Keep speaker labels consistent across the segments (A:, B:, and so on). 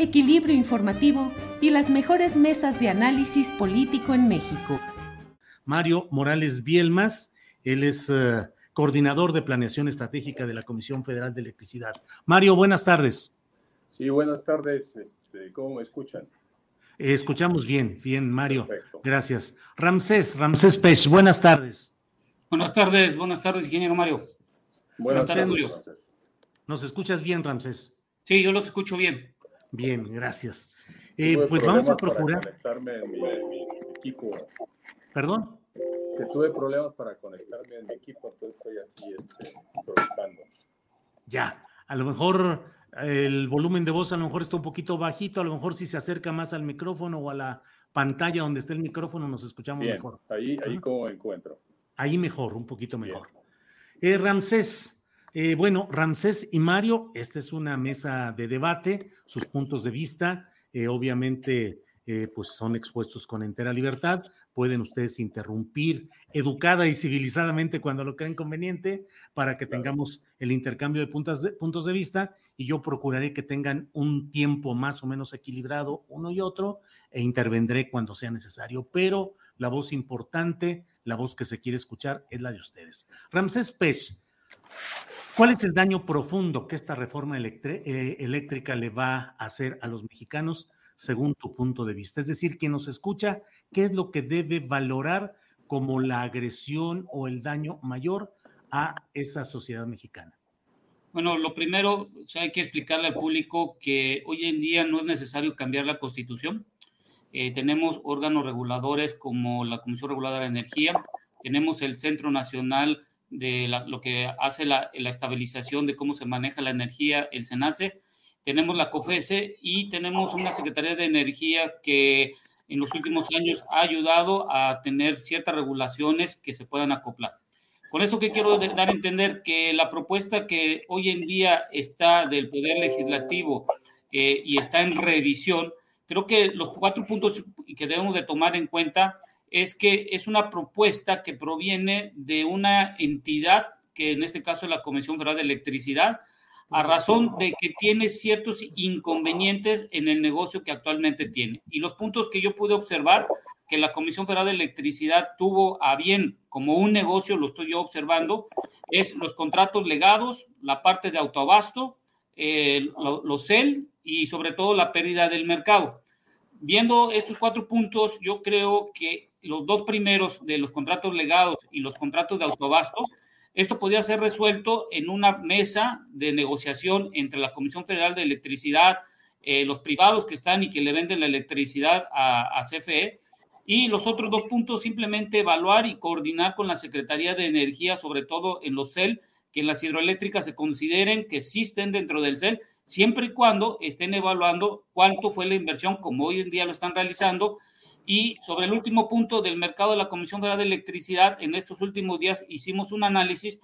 A: equilibrio informativo y las mejores mesas de análisis político en México.
B: Mario Morales Bielmas, él es eh, coordinador de planeación estratégica de la Comisión Federal de Electricidad. Mario, buenas tardes.
C: Sí, buenas tardes. Este, ¿Cómo me escuchan?
B: Eh, escuchamos bien, bien, Mario.
C: Perfecto.
B: Gracias. Ramsés, Ramsés Pech, buenas tardes.
D: Buenas tardes, buenas tardes, ingeniero Mario.
C: Buenas
D: tardes,
C: tardes.
D: Julio.
B: ¿Nos escuchas bien, Ramsés?
D: Sí, yo los escucho bien.
B: Bien, gracias. Eh, pues vamos a procurar.
C: conectarme en mi, en mi equipo.
B: Perdón.
C: Que tuve problemas para conectarme en mi equipo, entonces estoy así este, improvisando.
B: Ya, a lo mejor el volumen de voz a lo mejor está un poquito bajito, a lo mejor si se acerca más al micrófono o a la pantalla donde está el micrófono nos escuchamos
C: Bien,
B: mejor.
C: ahí, ahí como encuentro.
B: Ahí mejor, un poquito mejor. Eh, Ramsés, eh, bueno, Ramsés y Mario, esta es una mesa de debate, sus puntos de vista, eh, obviamente, eh, pues son expuestos con entera libertad. Pueden ustedes interrumpir educada y civilizadamente cuando lo crean conveniente para que tengamos el intercambio de, puntas de puntos de vista y yo procuraré que tengan un tiempo más o menos equilibrado uno y otro e intervendré cuando sea necesario. Pero la voz importante, la voz que se quiere escuchar es la de ustedes. Ramsés Pech, ¿cuál es el daño profundo que esta reforma eh, eléctrica le va a hacer a los mexicanos según tu punto de vista? Es decir, quien nos escucha, ¿qué es lo que debe valorar como la agresión o el daño mayor a esa sociedad mexicana?
D: Bueno, lo primero, hay que explicarle al público que hoy en día no es necesario cambiar la constitución. Eh, tenemos órganos reguladores como la Comisión Reguladora de Energía, tenemos el Centro Nacional de lo que hace la, la estabilización de cómo se maneja la energía, el SENACE, tenemos la COFESE y tenemos una Secretaría de Energía que en los últimos años ha ayudado a tener ciertas regulaciones que se puedan acoplar. Con esto que quiero dar a entender que la propuesta que hoy en día está del Poder Legislativo eh, y está en revisión, creo que los cuatro puntos que debemos de tomar en cuenta es que es una propuesta que proviene de una entidad, que en este caso es la Comisión Federal de Electricidad, a razón de que tiene ciertos inconvenientes en el negocio que actualmente tiene. Y los puntos que yo pude observar que la Comisión Federal de Electricidad tuvo a bien como un negocio, lo estoy yo observando, es los contratos legados, la parte de autoabasto, eh, lo- los CEL y sobre todo la pérdida del mercado. Viendo estos cuatro puntos, yo creo que los dos primeros de los contratos legados y los contratos de autoabasto, esto podría ser resuelto en una mesa de negociación entre la Comisión Federal de Electricidad, eh, los privados que están y que le venden la electricidad a, a CFE, y los otros dos puntos, simplemente evaluar y coordinar con la Secretaría de Energía, sobre todo en los CEL, que las hidroeléctricas se consideren que existen dentro del CEL, siempre y cuando estén evaluando cuánto fue la inversión, como hoy en día lo están realizando. Y sobre el último punto del mercado de la Comisión Federal de Electricidad, en estos últimos días hicimos un análisis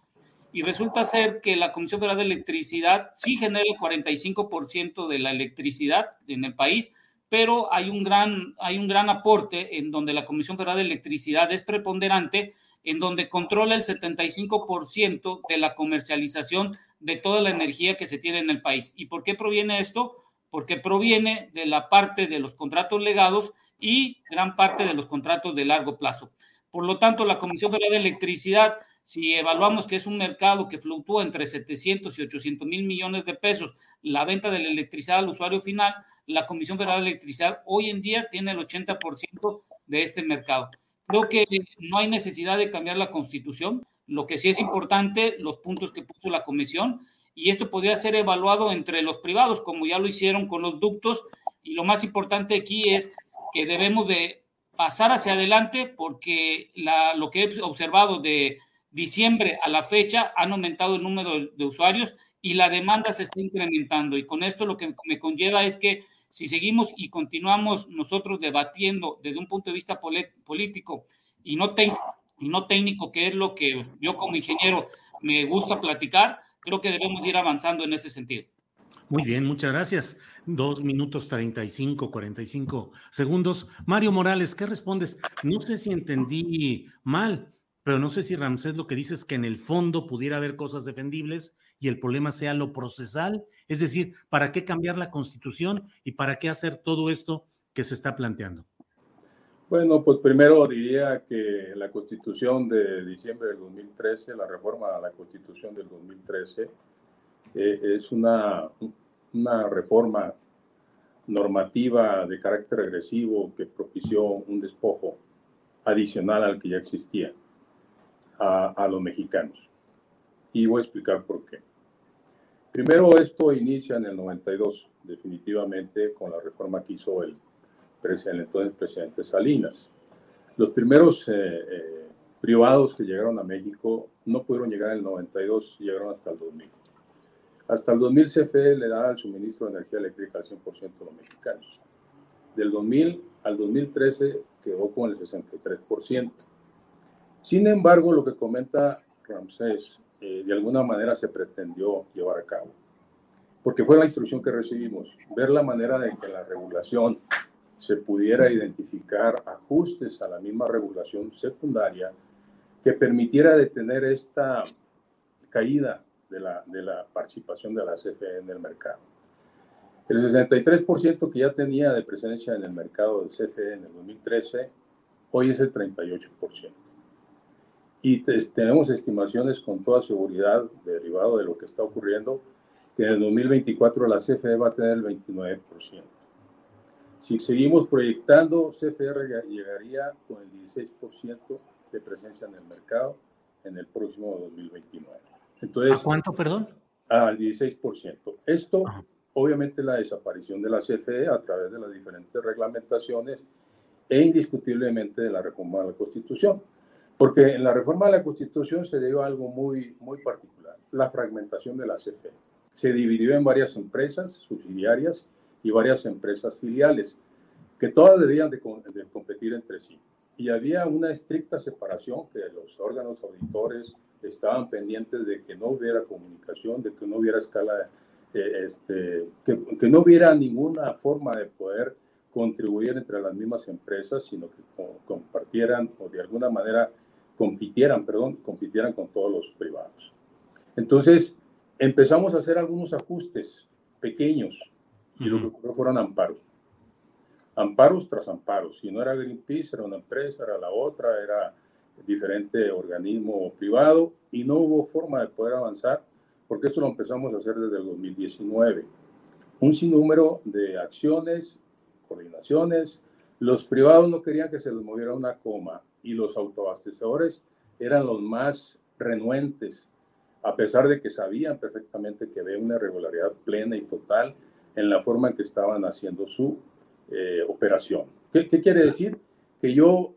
D: y resulta ser que la Comisión Federal de Electricidad sí genera el 45% de la electricidad en el país, pero hay un gran, hay un gran aporte en donde la Comisión Federal de Electricidad es preponderante en donde controla el 75% de la comercialización de toda la energía que se tiene en el país. ¿Y por qué proviene esto? Porque proviene de la parte de los contratos legados y gran parte de los contratos de largo plazo. Por lo tanto, la Comisión Federal de Electricidad, si evaluamos que es un mercado que fluctúa entre 700 y 800 mil millones de pesos, la venta de la electricidad al usuario final, la Comisión Federal de Electricidad hoy en día tiene el 80% de este mercado. Creo que no hay necesidad de cambiar la constitución. Lo que sí es importante, los puntos que puso la comisión, y esto podría ser evaluado entre los privados, como ya lo hicieron con los ductos. Y lo más importante aquí es que debemos de pasar hacia adelante porque la, lo que he observado de diciembre a la fecha han aumentado el número de, usuarios y la demanda se está incrementando. Y con esto lo que me conlleva es que si seguimos y continuamos nosotros debatiendo desde un punto de vista político y no, y no técnico, que es lo que yo como ingeniero me gusta platicar, creo que debemos ir avanzando en ese sentido.
B: Muy bien, muchas gracias. Dos minutos 35, 45 segundos. Mario Morales, ¿qué respondes? No sé si entendí mal, pero no sé si Ramsés lo que dice es que en el fondo pudiera haber cosas defendibles y el problema sea lo procesal. Es decir, ¿para qué cambiar la constitución y para qué hacer todo esto que se está planteando?
C: Bueno, pues primero diría que la constitución de diciembre del 2013, la reforma a la constitución del 2013, eh, es una, reforma normativa de carácter agresivo que propició un despojo adicional al que ya existía a, los mexicanos. Y voy a explicar por qué. Primero, esto inicia en el 92, definitivamente, con la reforma que hizo el entonces presidente Salinas. Los primeros eh, eh, privados que llegaron a México no pudieron llegar en el 92, llegaron hasta el 2000. Hasta el 2000 CFE le da el suministro de energía eléctrica al 100% de los mexicanos. Del 2000 al 2013 quedó con el 63%. Sin embargo, lo que comenta Ramsés, eh, de alguna manera se pretendió llevar a cabo, porque fue la instrucción que recibimos, ver la manera de que la regulación se pudiera identificar ajustes a la misma regulación secundaria que permitiera detener esta caída de la, de la participación de la CFE en el mercado. El 63% que ya tenía de presencia en el mercado del CFE en el 2013, hoy es el 38% y tenemos estimaciones con toda seguridad derivado de lo que está ocurriendo, que en el 2024 la CFE va a tener el 29%. Si seguimos proyectando, CFE llegaría con el 16% de presencia en el mercado en el próximo 2029.
B: Entonces, ¿A cuánto, perdón?
C: Al 16%. Esto, obviamente, la desaparición de la CFE a través de las diferentes reglamentaciones e indiscutiblemente de la reforma de la Constitución. Porque en la reforma de la Constitución se dio algo muy, muy particular, la fragmentación de la CFE. Se dividió en varias empresas subsidiarias y varias empresas filiales, que todas debían de, competir entre sí. Y había una estricta separación, que los órganos auditores estaban pendientes de que no hubiera comunicación, de que no hubiera escala, eh, este, que, que no hubiera ninguna forma de poder contribuir entre las mismas empresas, sino que compartieran o de alguna manera compitieran, perdón, compitieran con todos los privados. Entonces, empezamos a hacer algunos ajustes pequeños y lo que ocurrió fueron amparos. Amparos tras amparos. Si no era Greenpeace, era una empresa, era la otra, era diferente organismo privado y no hubo forma de poder avanzar porque esto lo empezamos a hacer desde el 2019. Un sinnúmero de acciones, coordinaciones. Los privados no querían que se les moviera una coma y los autoabastecedores eran los más renuentes, a pesar de que sabían perfectamente que había una irregularidad plena y total en la forma en que estaban haciendo su eh, operación. ¿Qué, ¿Qué, quiere decir? Que yo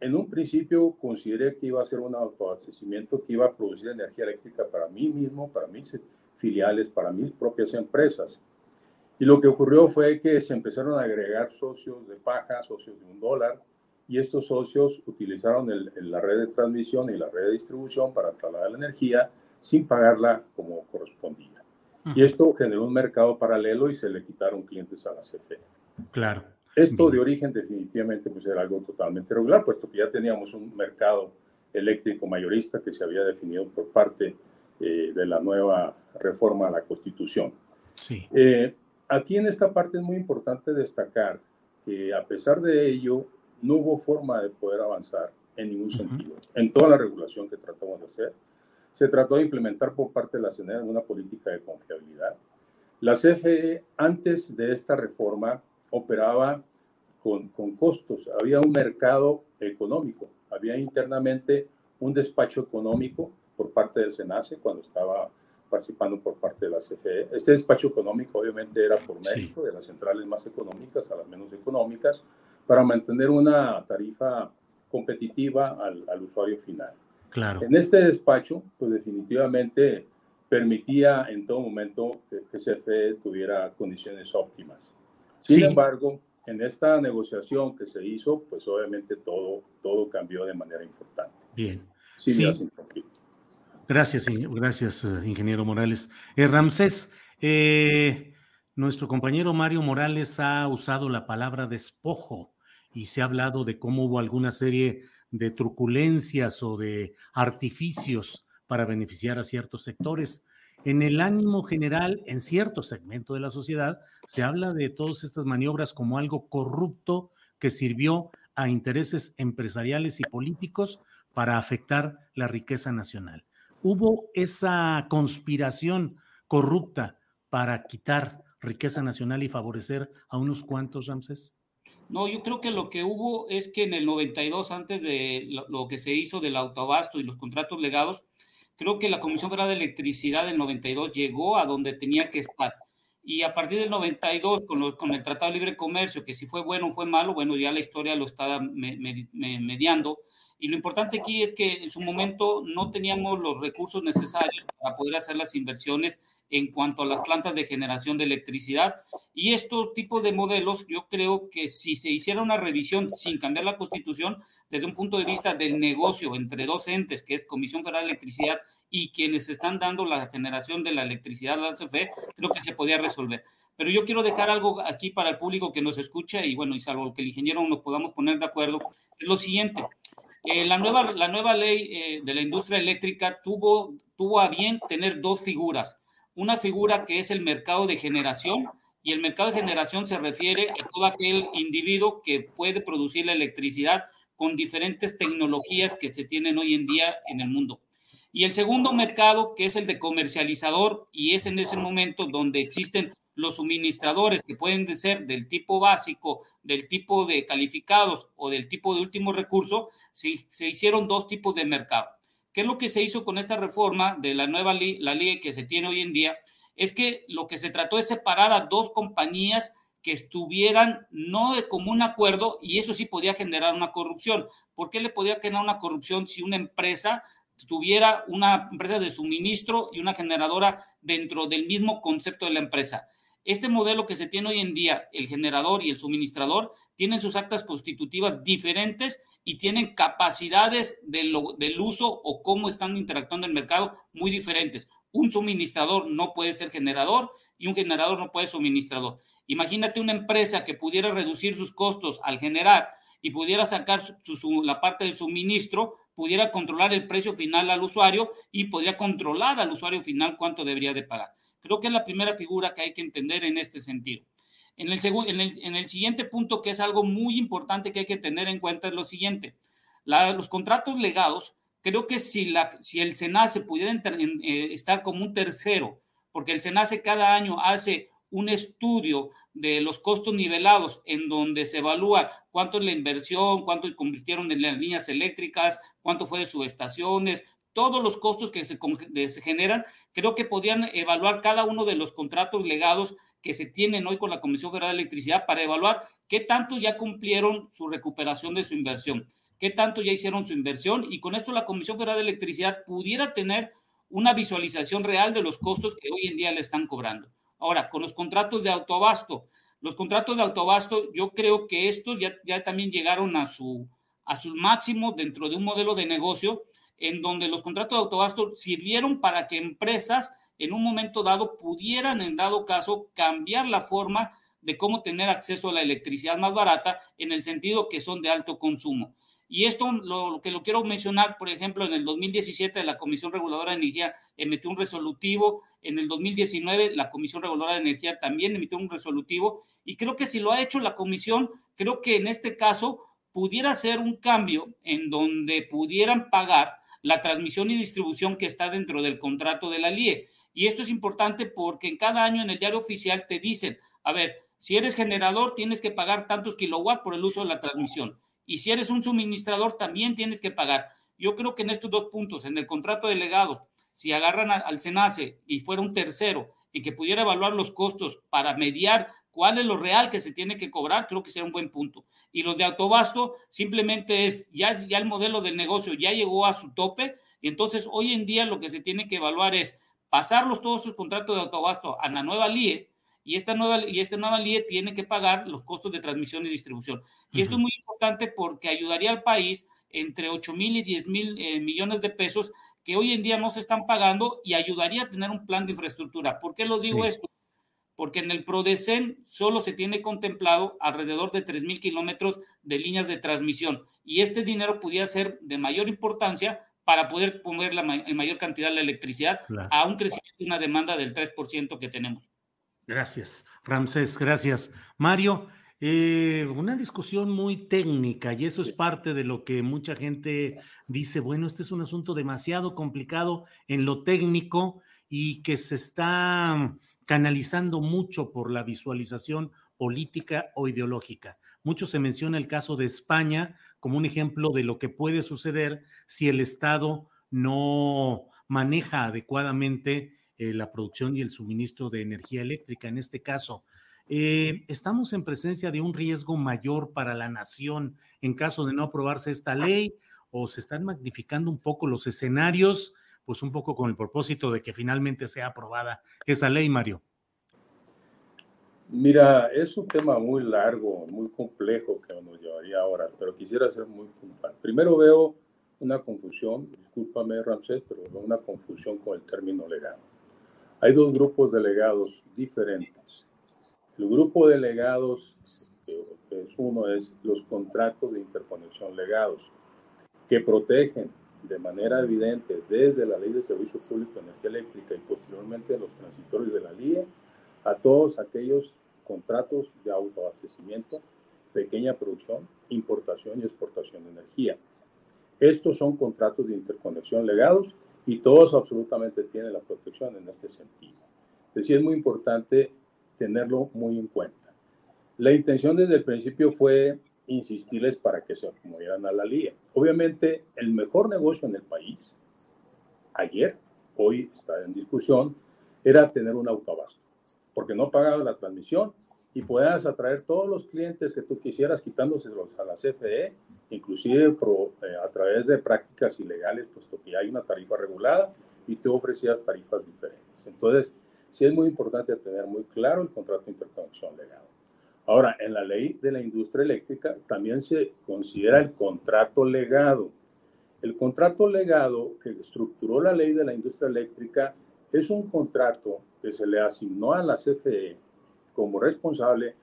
C: en un principio consideré que iba a ser un autoabastecimiento que iba a producir energía eléctrica para mí mismo, para mis filiales, para mis propias empresas. Y lo que ocurrió fue que se empezaron a agregar socios de paja, socios de un dólar, y estos socios utilizaron la red de transmisión y la red de distribución para trasladar la energía sin pagarla como correspondía. Y esto generó un mercado paralelo y se le quitaron clientes a la CFE.
B: Claro.
C: Esto de origen definitivamente pues era algo totalmente regular, puesto que ya teníamos un mercado eléctrico mayorista que se había definido por parte eh, de la nueva reforma a la Constitución.
B: Sí.
C: Eh, aquí en esta parte es muy importante destacar que a pesar de ello, no hubo forma de poder avanzar en ningún sentido. En toda la regulación que tratamos de hacer, se trató de implementar por parte de la CNE una política de confiabilidad. La CFE, antes de esta reforma, operaba con, con costos. Había un mercado económico, había internamente un despacho económico por parte del SENACE cuando estaba participando por parte de la CFE. Este despacho económico obviamente era por mérito de las centrales más económicas a las menos económicas para mantener una tarifa competitiva al, al usuario final.
B: Claro.
C: En este despacho, pues definitivamente permitía en todo momento que, que CFE tuviera condiciones óptimas. Sin
B: Sí.
C: embargo, en esta negociación que se hizo, pues obviamente todo, todo cambió de manera importante.
B: Bien.
C: Sin
B: Sí.
C: conflicto.
B: Gracias, gracias, eh, ingeniero Morales. Eh, Ramsés, eh, nuestro compañero Mario Morales ha usado la palabra despojo y se ha hablado de cómo hubo alguna serie de truculencias o de artificios para beneficiar a ciertos sectores. En el ánimo general, en cierto segmento de la sociedad, se habla de todas estas maniobras como algo corrupto que sirvió a intereses empresariales y políticos para afectar la riqueza nacional. ¿Hubo esa conspiración corrupta para quitar riqueza nacional y favorecer a unos cuantos, Ramsés?
D: No, yo creo que lo que hubo es que en el 92, antes de lo que se hizo del autoabasto y los contratos legados, creo que la Comisión Federal de Electricidad del 92 llegó a donde tenía que estar. Y a partir del 92, con, lo- con el Tratado de Libre Comercio, que si fue bueno o fue malo, bueno, ya la historia lo está me- me- me- mediando. Y lo importante aquí es que en su momento no teníamos los recursos necesarios para poder hacer las inversiones en cuanto a las plantas de generación de electricidad. Y estos tipos de modelos, yo creo que si se hiciera una revisión sin cambiar la constitución, desde un punto de vista del negocio entre dos entes, que es Comisión Federal de Electricidad y quienes están dando la generación de la electricidad a CFE, creo que se podía resolver. Pero yo quiero dejar algo aquí para el público que nos escucha y bueno, y salvo que el ingeniero nos podamos poner de acuerdo, es lo siguiente. Eh, la, nueva, la nueva ley eh, de la industria eléctrica tuvo, tuvo a bien tener dos figuras. Una figura que es el mercado de generación, y el mercado de generación se refiere a todo aquel individuo que puede producir la electricidad con diferentes tecnologías que se tienen hoy en día en el mundo. Y el segundo mercado, que es el de comercializador, y es en ese momento donde existen los suministradores que pueden de ser del tipo básico, del tipo de calificados o del tipo de último recurso, se, se hicieron dos tipos de mercado. ¿Qué es lo que se hizo con esta reforma de la nueva ley, la ley que se tiene hoy en día? Es que lo que se trató es separar a dos compañías que estuvieran no de común acuerdo y eso sí podía generar una corrupción. ¿Por qué le podía generar una corrupción si una empresa tuviera una empresa de suministro y una generadora dentro del mismo concepto de la empresa? Este modelo que se tiene hoy en día, el generador y el suministrador, tienen sus actas constitutivas diferentes y tienen capacidades del uso o cómo están interactuando en el mercado muy diferentes. Un suministrador no puede ser generador y un generador no puede ser suministrador. Imagínate una empresa que pudiera reducir sus costos al generar y pudiera sacar la parte del suministro, pudiera controlar el precio final al usuario y podría controlar al usuario final cuánto debería de pagar. Creo que es la primera figura que hay que entender en este sentido. En el, en, en el, siguiente punto, que es algo muy importante que hay que tener en cuenta, es lo siguiente. Los contratos legados, creo que si, la, si el SENACE pudiera eh, estar como un tercero, porque el SENACE cada año hace un estudio de los costos nivelados en donde se evalúa cuánto es la inversión, cuánto convirtieron en las líneas eléctricas, cuánto fue de subestaciones, todos los costos que se, generan, creo que podían evaluar cada uno de los contratos legados que se tienen hoy con la Comisión Federal de Electricidad para evaluar qué tanto ya cumplieron su recuperación de su inversión, qué tanto ya hicieron su inversión y con esto la Comisión Federal de Electricidad pudiera tener una visualización real de los costos que hoy en día le están cobrando. Ahora, con los contratos de autoabasto, los contratos de autoabasto, yo creo que estos ya, también llegaron a su máximo dentro de un modelo de negocio en donde los contratos de autoabasto sirvieron para que empresas en un momento dado pudieran, en dado caso, cambiar la forma de cómo tener acceso a la electricidad más barata en el sentido que son de alto consumo. Y esto lo, que lo quiero mencionar, por ejemplo, en el 2017 la Comisión Reguladora de Energía emitió un resolutivo, en el 2019 la Comisión Reguladora de Energía también emitió un resolutivo, y creo que si lo ha hecho la Comisión, creo que en este caso pudiera ser un cambio en donde pudieran pagar la transmisión y distribución que está dentro del contrato de la LIE. Y esto es importante porque en cada año en el diario oficial te dicen, a ver, si eres generador tienes que pagar tantos kilowatts por el uso de la transmisión. Y si eres un suministrador también tienes que pagar. Yo creo que en estos dos puntos, en el contrato de legados, si agarran al SENACE y fuera un tercero y que pudiera evaluar los costos para mediar cuál es lo real que se tiene que cobrar, creo que sería un buen punto. Y los de autobasto simplemente es, ya, ya el modelo de negocio ya llegó a su tope, y entonces hoy en día lo que se tiene que evaluar es pasarlos todos estos contratos de autobasto a la nueva LIE, y esta nueva, y esta nueva LIE tiene que pagar los costos de transmisión y distribución. Y esto es muy importante porque ayudaría al país entre 8 mil y 10 mil eh, millones de pesos que hoy en día no se están pagando y ayudaría a tener un plan de infraestructura. ¿Por qué lo digo esto? Porque en el PRODECEN solo se tiene contemplado alrededor de 3.000 kilómetros de líneas de transmisión y este dinero pudiera ser de mayor importancia para poder poner la en mayor cantidad de electricidad a un crecimiento y una demanda del 3% que tenemos.
B: Gracias, Ramsés, gracias. Mario, eh, una discusión muy técnica y eso es parte de lo que mucha gente dice, bueno, este es un asunto demasiado complicado en lo técnico y que se está canalizando mucho por la visualización política o ideológica. Mucho se menciona el caso de España como un ejemplo de lo que puede suceder si el Estado no maneja adecuadamente eh, la producción y el suministro de energía eléctrica. En este caso, eh, estamos en presencia de un riesgo mayor para la nación en caso de no aprobarse esta ley o se están magnificando un poco los escenarios pues un poco con el propósito de que finalmente sea aprobada esa ley, Mario.
C: Mira, es un tema muy largo, muy complejo que nos llevaría ahora, pero quisiera ser muy puntual. Primero veo una confusión, discúlpame Ramsés, pero veo una confusión con el término legado. Hay dos grupos de legados diferentes. El grupo de legados, que es uno, es los contratos de interconexión legados, que protegen de manera evidente desde la Ley de Servicio Público de Energía Eléctrica y posteriormente los transitorios de la LIE a todos aquellos contratos de autoabastecimiento, pequeña producción, importación y exportación de energía. Estos son contratos de interconexión legados y todos absolutamente tienen la protección en este sentido. Es es muy importante tenerlo muy en cuenta. La intención desde el principio fue insistirles para que se acomodieran a la LIE. Obviamente, el mejor negocio en el país, ayer, hoy está en discusión, era tener un autoabasto, porque no pagabas la transmisión y puedas atraer todos los clientes que tú quisieras quitándoselos a la CFE, inclusive eh, a través de prácticas ilegales, puesto que hay una tarifa regulada y tú ofrecías tarifas diferentes. Entonces, sí es muy importante tener muy claro el contrato de interconexión legal. Ahora, en la ley de la industria eléctrica también se considera el contrato legado. El contrato legado que estructuró la ley de la industria eléctrica es un contrato que se le asignó a la CFE como responsable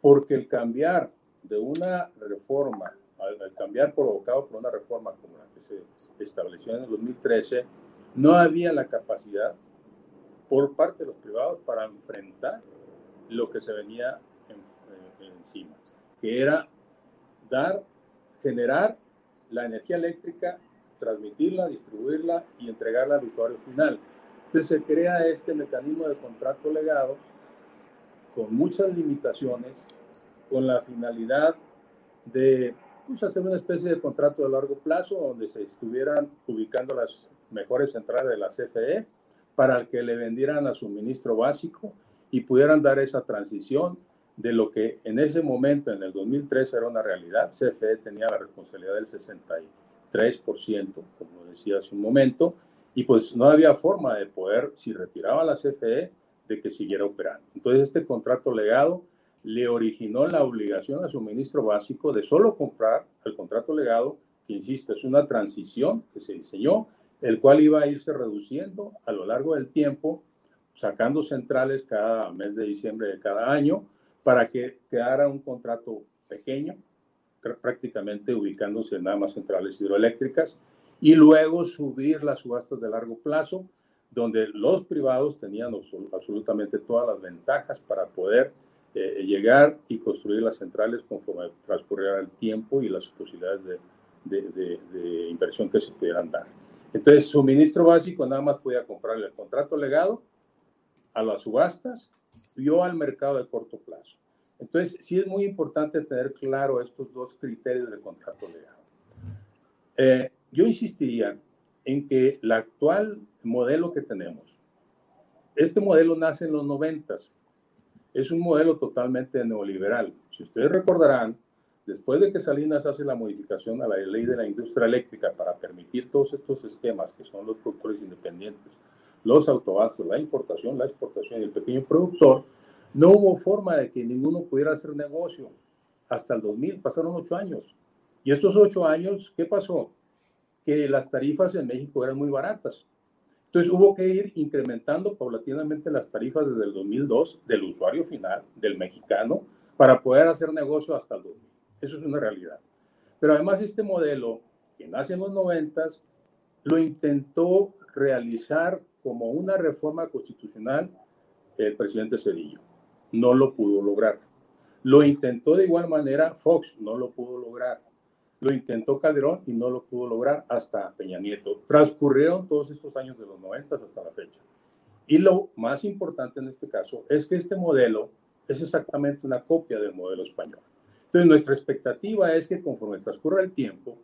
C: porque el cambiar de una reforma, al cambiar provocado por una reforma como la que se estableció en el 2013, no había la capacidad por parte de los privados para enfrentar lo que se venía encima, que era dar, generar la energía eléctrica, transmitirla, distribuirla y entregarla al usuario final. Entonces se crea este mecanismo de contrato legado con muchas limitaciones, con la finalidad de pues, hacer una especie de contrato de largo plazo donde se estuvieran ubicando las mejores centrales de la CFE para que le vendieran a suministro básico y pudieran dar esa transición de lo que en ese momento, en el 2003, era una realidad. CFE tenía la responsabilidad del 63%, como decía hace un momento, y pues no había forma de poder, si retiraba la CFE, de que siguiera operando. Entonces, este contrato legado le originó la obligación a suministro básico de solo comprar el contrato legado, que insisto, es una transición que se diseñó, el cual iba a irse reduciendo a lo largo del tiempo, sacando centrales cada mes de diciembre de cada año, para que quedara un contrato pequeño, prácticamente ubicándose en nada más centrales hidroeléctricas, y luego subir las subastas de largo plazo, donde los privados tenían absolutamente todas las ventajas para poder eh, llegar y construir las centrales conforme transcurriera el tiempo y las posibilidades de, de, inversión que se pudieran dar. Entonces, suministro básico nada más podía comprarle el contrato legado a las subastas y o al mercado de corto plazo. Entonces, sí es muy importante tener claro estos dos criterios de contrato legado. Eh, yo insistiría en que el actual modelo que tenemos, este modelo nace en los noventas, es un modelo totalmente neoliberal. Si ustedes recordarán, después de que Salinas hace la modificación a la ley de la industria eléctrica para permitir todos estos esquemas que son los productores independientes, los autobastos, la importación, la exportación y el pequeño productor, no hubo forma de que ninguno pudiera hacer negocio. Hasta el 2000 pasaron ocho años. Y estos ocho años, ¿qué pasó? Que las tarifas en México eran muy baratas. Entonces hubo que ir incrementando paulatinamente las tarifas desde el 2002 del usuario final, del mexicano, para poder hacer negocio hasta el 2000. Eso es una realidad. Pero además este modelo, que nace en los 90, lo intentó realizar como una reforma constitucional el presidente Cedillo. No lo pudo lograr. Lo intentó de igual manera Fox, no lo pudo lograr. Lo intentó Calderón y no lo pudo lograr hasta Peña Nieto. Transcurrieron todos estos años de los 90 hasta la fecha. Y lo más importante en este caso es que este modelo es exactamente una copia del modelo español. Entonces, nuestra expectativa es que conforme transcurra el tiempo,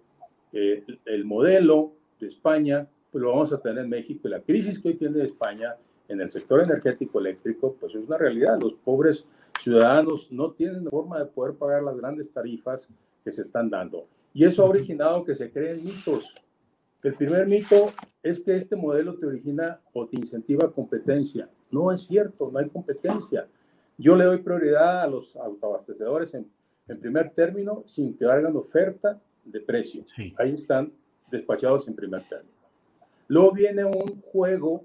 C: eh, el modelo de España, pues lo vamos a tener en México. Y la crisis que hoy tiene España en el sector energético eléctrico, pues es una realidad. Los pobres ciudadanos no tienen forma de poder pagar las grandes tarifas que se están dando. Y eso ha originado que se creen mitos. El primer mito es que este modelo te origina o te incentiva competencia. No es cierto, no hay competencia. Yo le doy prioridad a los autoabastecedores en, en primer término sin que hagan oferta de precio. Ahí están despachados en primer término. Luego viene un juego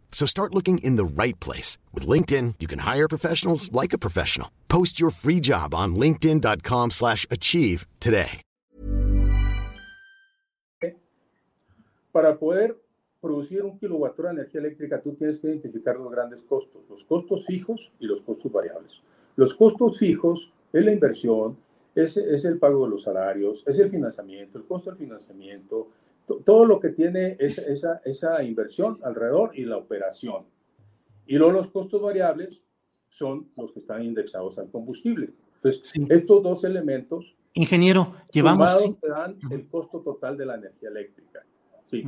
E: So start looking in the right place. With LinkedIn, you can hire professionals like a professional. Post your free job on linkedin.com slash achieve today.
C: Para poder producir un kilowatt de energía eléctrica, tú tienes que identificar los grandes costos, los costos fijos y los costos variables. Los costos fijos es la inversión, es, es el pago de los salarios, es el financiamiento, el costo del financiamiento, todo lo que tiene esa, esa, esa, inversión alrededor y la operación. Y luego los costos variables son los que están indexados al combustible. Entonces, estos dos elementos...
B: Ingeniero, llevamos...
C: te dan el costo total de la energía eléctrica. Sí.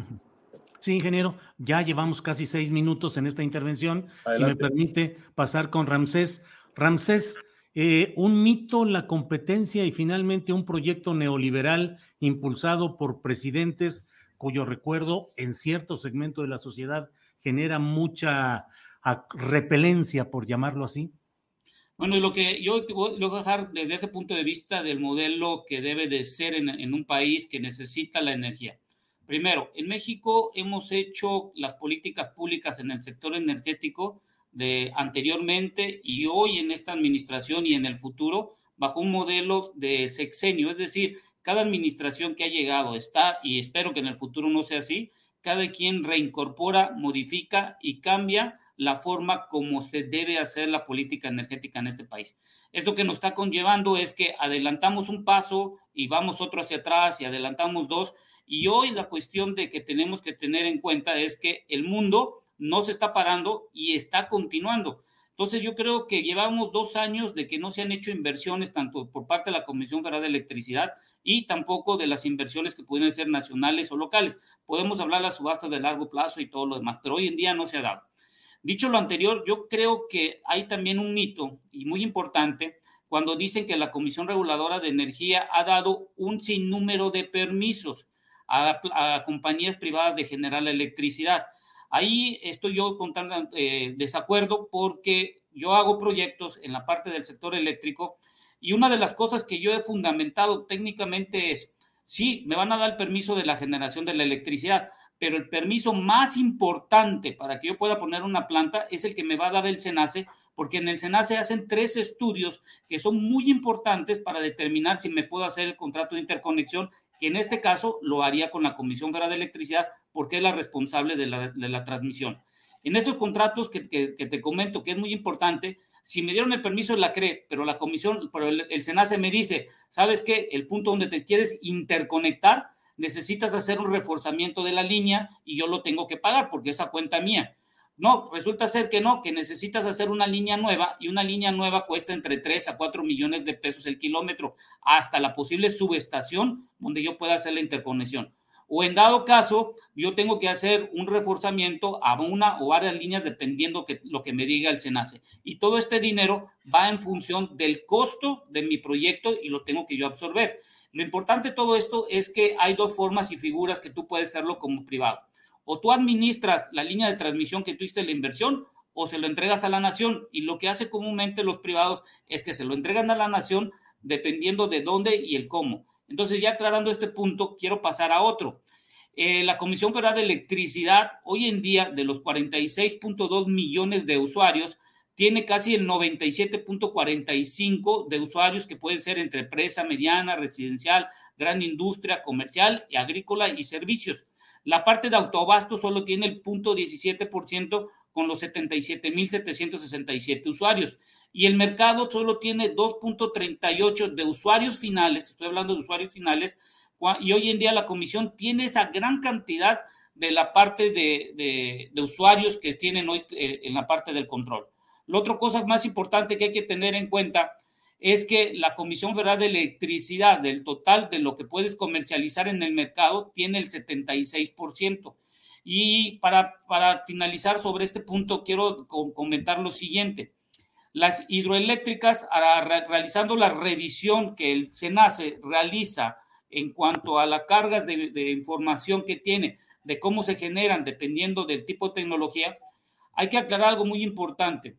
B: Sí, ingeniero, ya llevamos casi seis minutos en esta intervención. Si me permite pasar con Ramsés. Ramsés, eh, un mito, la competencia y finalmente un proyecto neoliberal impulsado por presidentes cuyo recuerdo en cierto segmento de la sociedad genera mucha repelencia, por llamarlo así.
D: Bueno, lo que yo voy a dejar desde ese punto de vista del modelo que debe de ser en, en un país que necesita la energía. Primero, en México hemos hecho las políticas públicas en el sector energético de anteriormente y hoy en esta administración y en el futuro bajo un modelo de sexenio, es decir, cada administración que ha llegado está, y espero que en el futuro no sea así, cada quien reincorpora, modifica y cambia la forma como se debe hacer la política energética en este país. Esto que nos está conllevando es que adelantamos un paso y vamos otro hacia atrás y adelantamos dos Y hoy la cuestión de que tenemos que tener en cuenta es que el mundo no se está parando y está continuando. Entonces yo creo que llevamos dos años de que no se han hecho inversiones tanto por parte de la Comisión Federal de Electricidad y tampoco de las inversiones que pueden ser nacionales o locales. Podemos hablar de las subastas de largo plazo y todo lo demás, pero hoy en día no se ha dado. Dicho lo anterior, yo creo que hay también un mito y muy importante cuando dicen que la Comisión Reguladora de Energía ha dado un sinnúmero de permisos a, a compañías privadas de generar electricidad. Ahí estoy yo con eh, desacuerdo porque yo hago proyectos en la parte del sector eléctrico y una de las cosas que yo he fundamentado técnicamente es, sí, me van a dar el permiso de la generación de la electricidad, pero el permiso más importante para que yo pueda poner una planta es el que me va a dar el SENACE, porque en el SENACE hacen tres estudios que son muy importantes para determinar si me puedo hacer el contrato de interconexión que en este caso lo haría con la Comisión Federal de Electricidad porque es la responsable de la, transmisión. En estos contratos que, te comento, que es muy importante, si me dieron el permiso la CRE, pero la comisión, pero el, el SENACE me dice, ¿sabes qué? El punto donde te quieres interconectar, necesitas hacer un reforzamiento de la línea y yo lo tengo que pagar porque esa cuenta mía. No, resulta ser que no, que necesitas hacer una línea nueva y una línea nueva cuesta entre 3 a 4 millones de pesos el kilómetro, hasta la posible subestación donde yo pueda hacer la interconexión. O en dado caso, yo tengo que hacer un reforzamiento a una o varias líneas dependiendo que, lo que me diga el SENACE. Y todo este dinero va en función del costo de mi proyecto y lo tengo que yo absorber. Lo importante de todo esto es que hay dos formas y figuras que tú puedes hacerlo como privado o tú administras la línea de transmisión que tuviste la inversión o se lo entregas a la nación. Y lo que hace comúnmente los privados es que se lo entregan a la nación dependiendo de dónde y el cómo. Entonces, ya aclarando este punto, quiero pasar a otro. Eh, la Comisión Federal de Electricidad, hoy en día, de los 46.2 millones de usuarios, tiene casi el 97.45 de usuarios que pueden ser entre empresa, mediana, residencial, gran industria, comercial y agrícola y servicios. La parte de autoabasto solo tiene el punto 17% con los 77.767 usuarios. Y el mercado solo tiene 2.38 de usuarios finales, estoy hablando de usuarios finales, y hoy en día la comisión tiene esa gran cantidad de la parte de, usuarios que tienen hoy eh, en la parte del control. La otra cosa más importante que hay que tener en cuenta es que la Comisión Federal de Electricidad, del total de lo que puedes comercializar en el mercado, tiene el 76%. Y para, para finalizar sobre este punto, quiero comentar lo siguiente. Las hidroeléctricas, realizando la revisión que el SENACE realiza en cuanto a las cargas de, de información que tiene, de cómo se generan, dependiendo del tipo de tecnología, hay que aclarar algo muy importante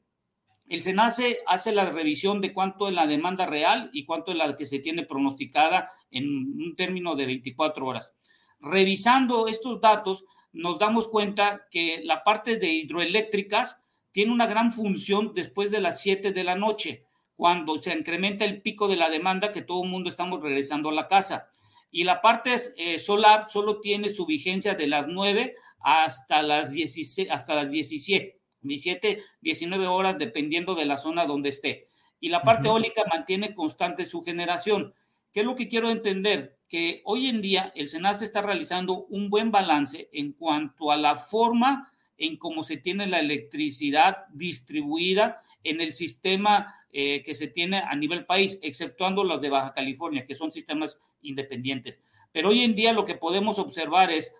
D: el SENACE hace la revisión de cuánto es la demanda real y cuánto es la que se tiene pronosticada en un término de 24 horas. Revisando estos datos, nos damos cuenta que la parte de hidroeléctricas tiene una gran función después de las 7 de la noche, cuando se incrementa el pico de la demanda que todo el mundo estamos regresando a la casa. Y la parte eh, solar solo tiene su vigencia de las 9 hasta las 16, hasta las 17. 17, 19 horas, dependiendo de la zona donde esté. Y la parte eólica mantiene constante su generación. ¿Qué es lo que quiero entender? Que hoy en día el SENACE está realizando un buen balance en cuanto a la forma en cómo se tiene la electricidad distribuida en el sistema eh, que se tiene a nivel país, exceptuando los de Baja California, que son sistemas independientes. Pero hoy en día lo que podemos observar es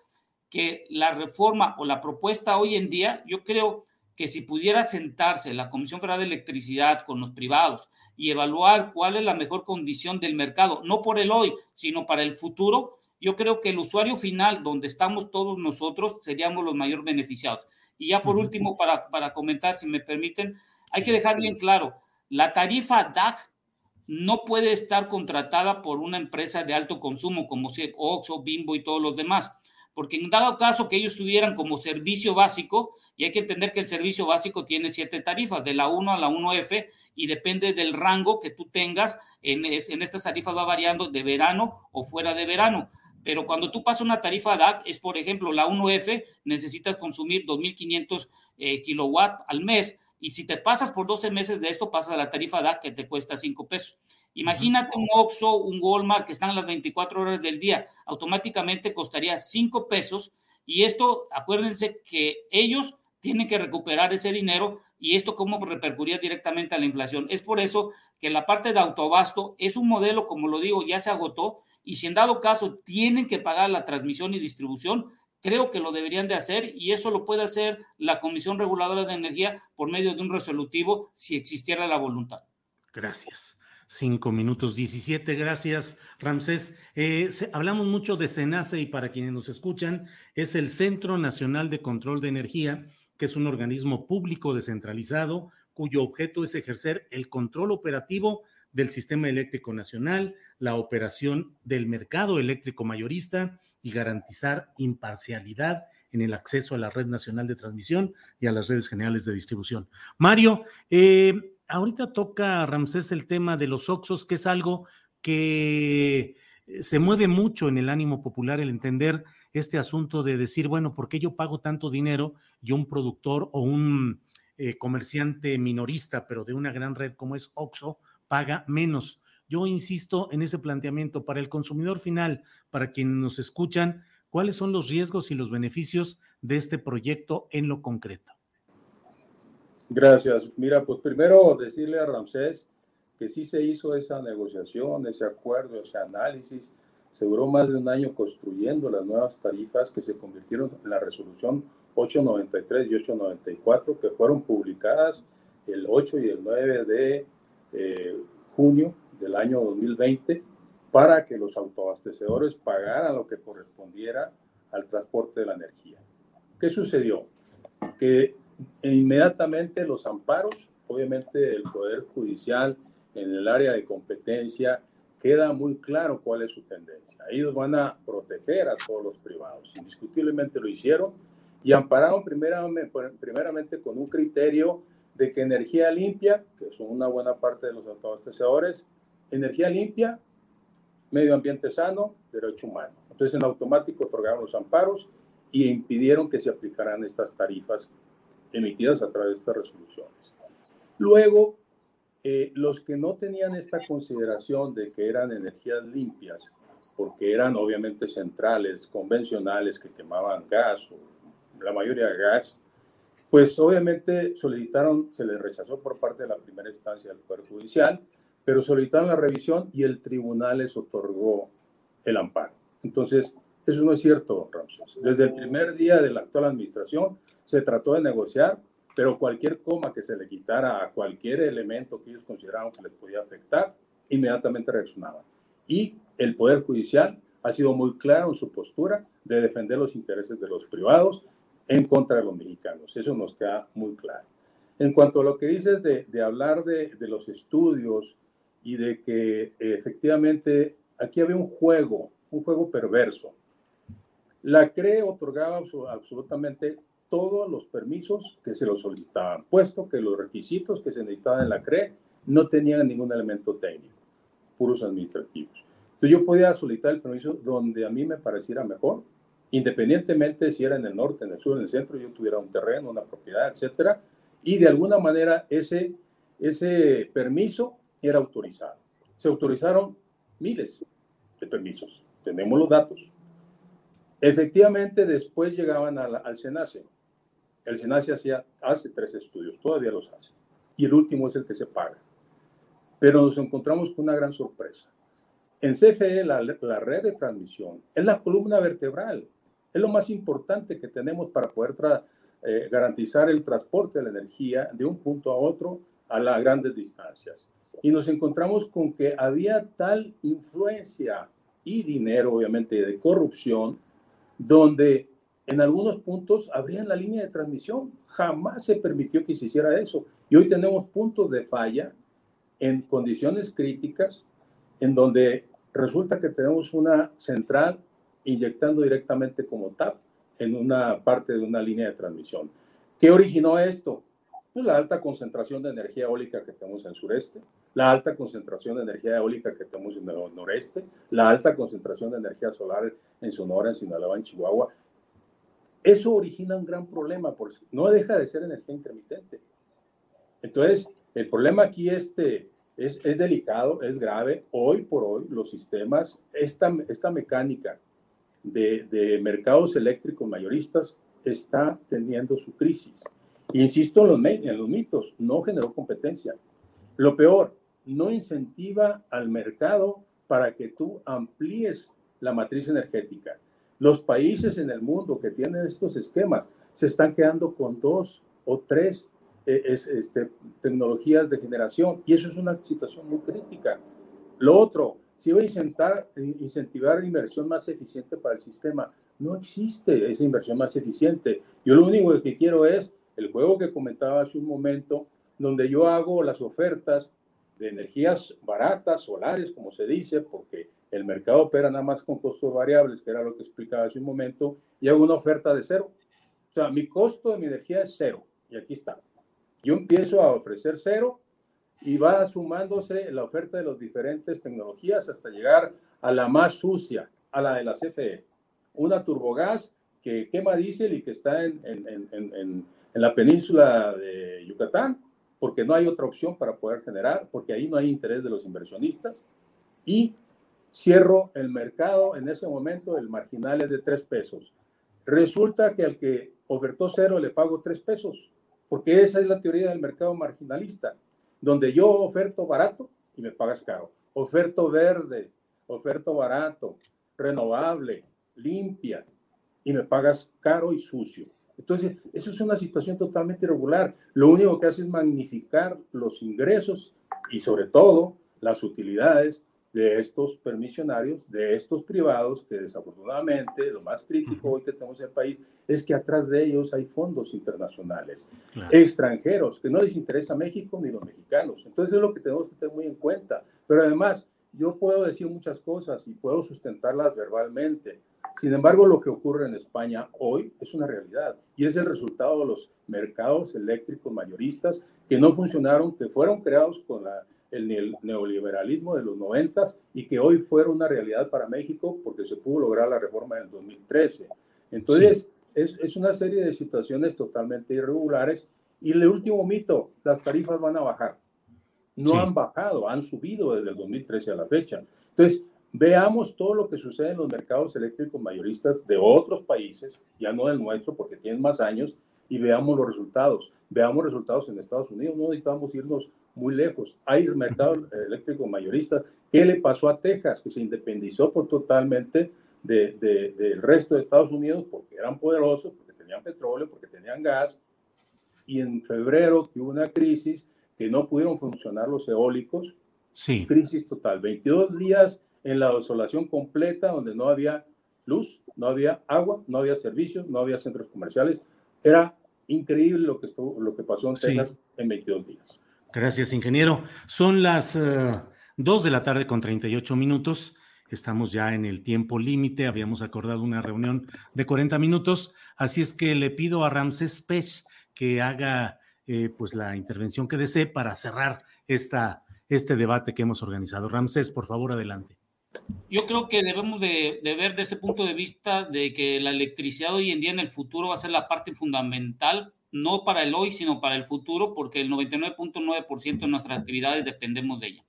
D: que la reforma o la propuesta hoy en día, yo creo que si pudiera sentarse la Comisión Federal de Electricidad con los privados y evaluar cuál es la mejor condición del mercado, no por el hoy, sino para el futuro, yo creo que el usuario final, donde estamos todos nosotros, seríamos los mayor beneficiados. Y ya por último, para, para comentar, si me permiten, hay que dejar bien claro, la tarifa DAC no puede estar contratada por una empresa de alto consumo como Oxxo, Bimbo y todos los demás porque en dado caso que ellos tuvieran como servicio básico, y hay que entender que el servicio básico tiene siete tarifas, de la 1 a la 1F, y depende del rango que tú tengas, en, en estas tarifas va variando de verano o fuera de verano. Pero cuando tú pasas una tarifa DAC, es por ejemplo la 1F, necesitas consumir 2.500 eh, kilowatts al mes, y si te pasas por 12 meses de esto, pasas a la tarifa DAC que te cuesta 5 pesos. Imagínate un Oxxo, un Walmart que están a las 24 horas del día, automáticamente costaría 5 pesos y esto, acuérdense que ellos tienen que recuperar ese dinero y esto cómo repercutiría directamente a la inflación. Es por eso que la parte de autobasto es un modelo, como lo digo, ya se agotó y si en dado caso tienen que pagar la transmisión y distribución, creo que lo deberían de hacer y eso lo puede hacer la Comisión Reguladora de Energía por medio de un resolutivo si existiera la voluntad.
B: Gracias. Cinco minutos diecisiete, gracias Ramsés. Eh, hablamos mucho de SENACE y para quienes nos escuchan, es el Centro Nacional de Control de Energía, que es un organismo público descentralizado cuyo objeto es ejercer el control operativo del sistema eléctrico nacional, la operación del mercado eléctrico mayorista y garantizar imparcialidad en el acceso a la red nacional de transmisión y a las redes generales de distribución. Mario, eh, ahorita toca Ramsés el tema de los oxos, que es algo que se mueve mucho en el ánimo popular el entender este asunto de decir, bueno, ¿por qué yo pago tanto dinero y un productor o un eh, comerciante minorista, pero de una gran red como es Oxo, paga menos. Yo insisto en ese planteamiento para el consumidor final, para quienes nos escuchan, ¿cuáles son los riesgos y los beneficios de este proyecto en lo concreto?
C: Gracias. Mira, pues primero decirle a Ramsés que sí se hizo esa negociación, ese acuerdo, ese análisis. Se duró más de un año construyendo las nuevas tarifas que se convirtieron en la resolución 893 y 894 que fueron publicadas el 8 y el 9 de eh, junio del año 2020 para que los autoabastecedores pagaran lo que correspondiera al transporte de la energía. ¿Qué sucedió? Que inmediatamente los amparos, obviamente el Poder Judicial en el área de competencia, queda muy claro cuál es su tendencia. Ellos van a proteger a todos los privados. Indiscutiblemente lo hicieron y ampararon primeramente, primeramente con un criterio de que energía limpia, que son una buena parte de los autoabastecedores, energía limpia, medio ambiente sano, derecho humano. Entonces en automático otorgaron los amparos y impidieron que se aplicaran estas tarifas emitidas a través de estas resoluciones. Luego, eh, los que no tenían esta consideración de que eran energías limpias, porque eran obviamente centrales, convencionales, que quemaban gas o la mayoría gas, pues obviamente solicitaron, se les rechazó por parte de la primera instancia del Poder Judicial, pero solicitaron la revisión y el tribunal les otorgó el amparo. Entonces, eso no es cierto, Ramses. Desde el primer día de la actual administración se trató de negociar, pero cualquier coma que se le quitara a cualquier elemento que ellos consideraban que les podía afectar, inmediatamente reaccionaban. Y el Poder Judicial ha sido muy claro en su postura de defender los intereses de los privados en contra de los mexicanos. Eso nos queda muy claro. En cuanto a lo que dices de, hablar de, los estudios y de que efectivamente aquí había un juego, un juego perverso. La CRE otorgaba absolutamente todos los permisos que se los solicitaban, puesto que los requisitos que se necesitaban en la CRE no tenían ningún elemento técnico, puros administrativos. Entonces yo podía solicitar el permiso donde a mí me pareciera mejor independientemente si era en el norte, en el sur, en el centro, yo tuviera un terreno, una propiedad, etcétera, y de alguna manera ese, ese permiso era autorizado. Se autorizaron miles de permisos, tenemos los datos. Efectivamente, después llegaban al SENACE. El SENACE hacía, hace tres estudios, todavía los hace, y el último es el que se paga. Pero nos encontramos con una gran sorpresa. En CFE, la, la red de transmisión es la columna vertebral es lo más importante que tenemos para poder eh, garantizar el transporte de la energía de un punto a otro a las grandes distancias. Y nos encontramos con que había tal influencia y dinero, obviamente, de corrupción, donde en algunos puntos abrían la línea de transmisión. Jamás se permitió que se hiciera eso. Y hoy tenemos puntos de falla en condiciones críticas, en donde resulta que tenemos una central inyectando directamente como TAP en una parte de una línea de transmisión. ¿Qué originó esto? Pues la alta concentración de energía eólica que tenemos en sureste, la alta concentración de energía eólica que tenemos en el noreste, la alta concentración de energía solar en Sonora, en Sinaloa, en Chihuahua. Eso origina un gran problema, porque no deja de ser energía intermitente. Entonces, el problema aquí este, es, es, delicado, es grave. Hoy por hoy los sistemas, esta, esta mecánica de, mercados eléctricos mayoristas está teniendo su crisis. Insisto en los, en los mitos, no generó competencia. Lo peor, no incentiva al mercado para que tú amplíes la matriz energética. Los países en el mundo que tienen estos esquemas se están quedando con dos o tres eh, este, tecnologías de generación y eso es una situación muy crítica. Lo otro, si voy a incentivar, incentivar inversión más eficiente para el sistema, no existe esa inversión más eficiente. Yo lo único que quiero es el juego que comentaba hace un momento, donde yo hago las ofertas de energías baratas, solares, como se dice, porque el mercado opera nada más con costos variables, que era lo que explicaba hace un momento, y hago una oferta de cero. O sea, mi costo de mi energía es cero, y aquí está. Yo empiezo a ofrecer cero y va sumándose la oferta de las diferentes tecnologías hasta llegar a la más sucia, a la de la CFE. Una turbogás que quema diésel y que está en, en, en, en, la península de Yucatán, porque no hay otra opción para poder generar, porque ahí no hay interés de los inversionistas. Y cierro el mercado en ese momento, el marginal es de tres pesos. Resulta que al que ofertó cero le pago tres pesos, porque esa es la teoría del mercado marginalista, donde yo oferto barato y me pagas caro. Oferto verde, oferto barato, renovable, limpia, y me pagas caro y sucio. Entonces, eso es una situación totalmente irregular. Lo único que hace es magnificar los ingresos y sobre todo las utilidades de estos permisionarios, de estos privados, que desafortunadamente lo más crítico hoy que tenemos en el país es que atrás de ellos hay fondos internacionales, extranjeros, que no les interesa México ni los mexicanos. Entonces es lo que tenemos que tener muy en cuenta. Pero además, yo puedo decir muchas cosas y puedo sustentarlas verbalmente. Sin embargo, lo que ocurre en España hoy es una realidad y es el resultado de los mercados eléctricos mayoristas que no funcionaron, que fueron creados con la el neoliberalismo de los noventas y que hoy fuera una realidad para México porque se pudo lograr la reforma en 2013. Entonces, es, es, una serie de situaciones totalmente irregulares. Y el último mito, las tarifas van a bajar. No han bajado, han subido desde el 2013 a la fecha. Entonces, veamos todo lo que sucede en los mercados eléctricos mayoristas de otros países, ya no del nuestro porque tienen más años, y veamos los resultados. Veamos resultados en Estados Unidos, no necesitamos irnos muy lejos. Hay mercado eléctrico mayorista. ¿Qué le pasó a Texas? Que se independizó por totalmente de, del resto de Estados Unidos porque eran poderosos, porque tenían petróleo, porque tenían gas. Y en febrero que hubo una crisis que no pudieron funcionar los eólicos.
B: Sí.
C: Crisis total. 22 días en la desolación completa donde no había luz, no había agua, no había servicios, no había centros comerciales. Era increíble lo que, estuvo, lo que pasó en Texas en 22 días.
B: Gracias, ingeniero. Son las uh, 2 de la tarde con 38 minutos. Estamos ya en el tiempo límite. Habíamos acordado una reunión de 40 minutos. Así es que le pido a Ramsés Pech que haga eh, pues la intervención que desee para cerrar esta, este debate que hemos organizado. Ramsés, por favor, adelante.
D: Yo creo que debemos de, ver de este punto de vista de que la electricidad hoy en día en el futuro va a ser la parte fundamental no para el hoy, sino para el futuro, porque el 99.9% de nuestras actividades dependemos de ella.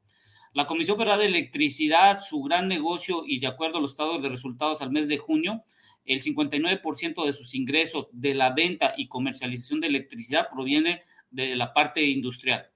D: La Comisión Federal de Electricidad, su gran negocio y de acuerdo a los estados de resultados al mes de junio, el 59% de sus ingresos de la venta y comercialización de electricidad proviene de la parte industrial.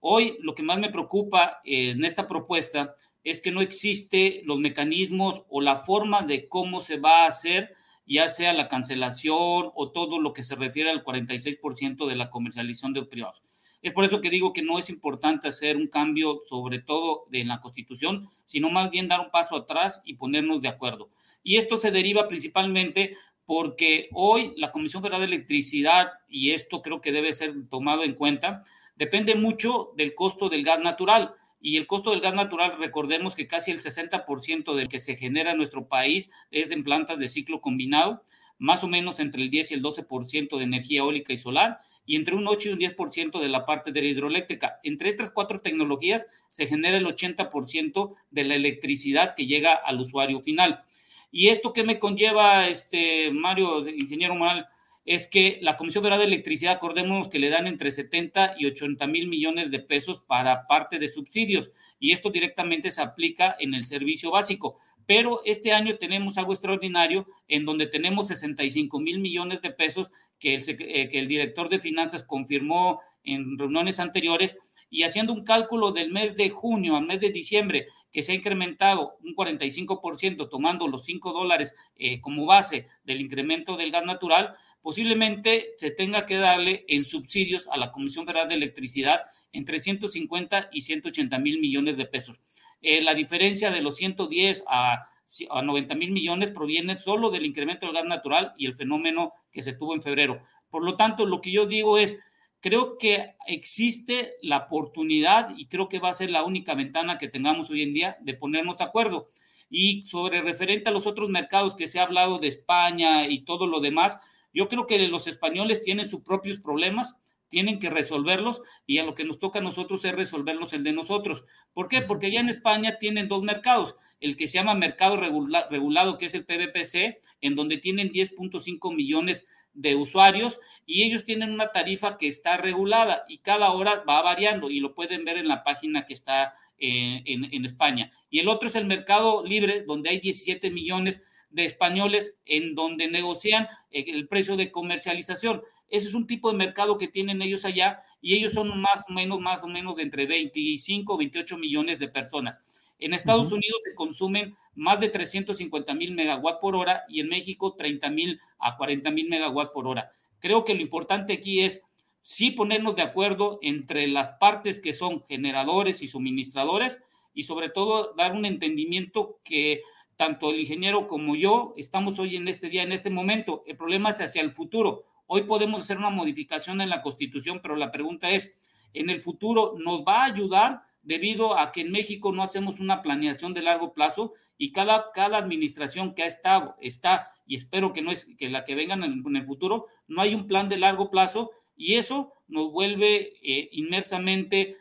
D: Hoy lo que más me preocupa en esta propuesta es que no existe los mecanismos o la forma de cómo se va a hacer ya sea la cancelación o todo lo que se refiere al 46% de la comercialización de privados. Es por eso que digo que no es importante hacer un cambio, sobre todo en la Constitución, sino más bien dar un paso atrás y ponernos de acuerdo. Y esto se deriva principalmente porque hoy la Comisión Federal de Electricidad, y esto creo que debe ser tomado en cuenta, depende mucho del costo del gas natural y el costo del gas natural, recordemos que casi el 60% del que se genera en nuestro país es en plantas de ciclo combinado, más o menos entre el 10 y el 12% de energía eólica y solar, y entre un 8 y un 10% de la parte de la hidroeléctrica. Entre estas cuatro tecnologías se genera el 80% de la electricidad que llega al usuario final. ¿Y esto qué me conlleva, este, Mario, ingeniero Moral? Es que la Comisión Federal de Electricidad, acordémonos que le dan entre 70 y 80 mil millones de pesos para parte de subsidios y esto directamente se aplica en el servicio básico. Pero este año tenemos algo extraordinario en donde tenemos 65 mil millones de pesos que el, eh, que el director de finanzas confirmó en reuniones anteriores y haciendo un cálculo del mes de junio al mes de diciembre, que se ha incrementado un 45%, tomando los 5 dólares eh, como base del incremento del gas natural, posiblemente se tenga que darle en subsidios a la Comisión Federal de Electricidad entre 150 y 180 mil millones de pesos. Eh, la diferencia de los 110 a, a 90 mil millones proviene solo del incremento del gas natural y el fenómeno que se tuvo en febrero. Por lo tanto, lo que yo digo es, creo que existe la oportunidad y creo que va a ser la única ventana que tengamos hoy en día de ponernos de acuerdo. Y sobre referente a los otros mercados que se ha hablado de España y todo lo demás, yo creo que los españoles tienen sus propios problemas, tienen que resolverlos y a lo que nos toca a nosotros es resolverlos el de nosotros. ¿Por qué? Porque ya en España tienen dos mercados, el que se llama mercado regulado, que es el PVPC, en donde tienen 10.5 millones de usuarios y ellos tienen una tarifa que está regulada y cada hora va variando y lo pueden ver en la página que está eh, en, España. Y el otro es el mercado libre, donde hay 17 millones de españoles en donde negocian eh, el precio de comercialización. Ese es un tipo de mercado que tienen ellos allá y ellos son más o menos, más o menos de entre 25 o 28 millones de personas. En Estados Unidos se consumen más de 350 mil megawatt por hora y en México 30 mil a 40 mil megawatt por hora. Creo que lo importante aquí es sí ponernos de acuerdo entre las partes que son generadores y suministradores y sobre todo dar un entendimiento que tanto el ingeniero como yo estamos hoy en este día, en este momento. El problema es hacia el futuro. Hoy podemos hacer una modificación en la constitución, pero la pregunta es, ¿en el futuro nos va a ayudar debido a que en México no hacemos una planeación de largo plazo y cada, cada administración que ha estado, está, y espero que no es que la que vengan en, el futuro, no hay un plan de largo plazo y eso nos vuelve eh, inmersamente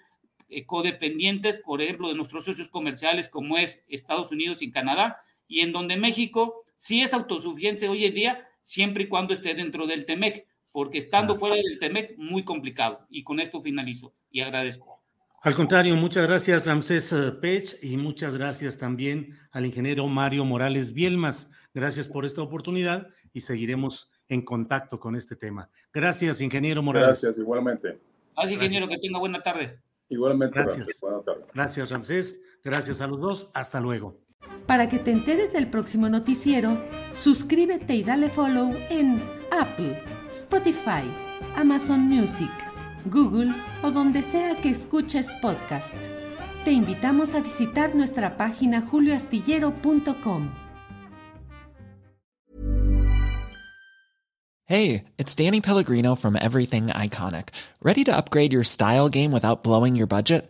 D: eh, codependientes, por ejemplo, de nuestros socios comerciales como es Estados Unidos y Canadá, y en donde México sí es autosuficiente hoy en día, siempre y cuando esté dentro del TEMEC, porque estando fuera del TEMEC, muy complicado. Y con esto finalizo y agradezco.
B: Al contrario, muchas gracias Ramsés eh, Pech y muchas gracias también al ingeniero Mario Morales Bielmas. Gracias por esta oportunidad y seguiremos en contacto con este tema. Gracias, ingeniero Morales.
C: Gracias, igualmente.
D: Gracias, ingeniero, que tenga buena tarde.
C: Igualmente,
B: gracias. Buena tarde. Gracias, Ramsés. Gracias a los dos. Hasta luego.
A: Para que te enteres del próximo noticiero, suscríbete y dale follow en Apple, Spotify, Amazon Music Google o donde sea que escuches podcast. Te invitamos a visitar nuestra página julioastillero.com.
F: Hey, it's Danny Pellegrino from Everything Iconic. Ready to upgrade your style game without blowing your budget?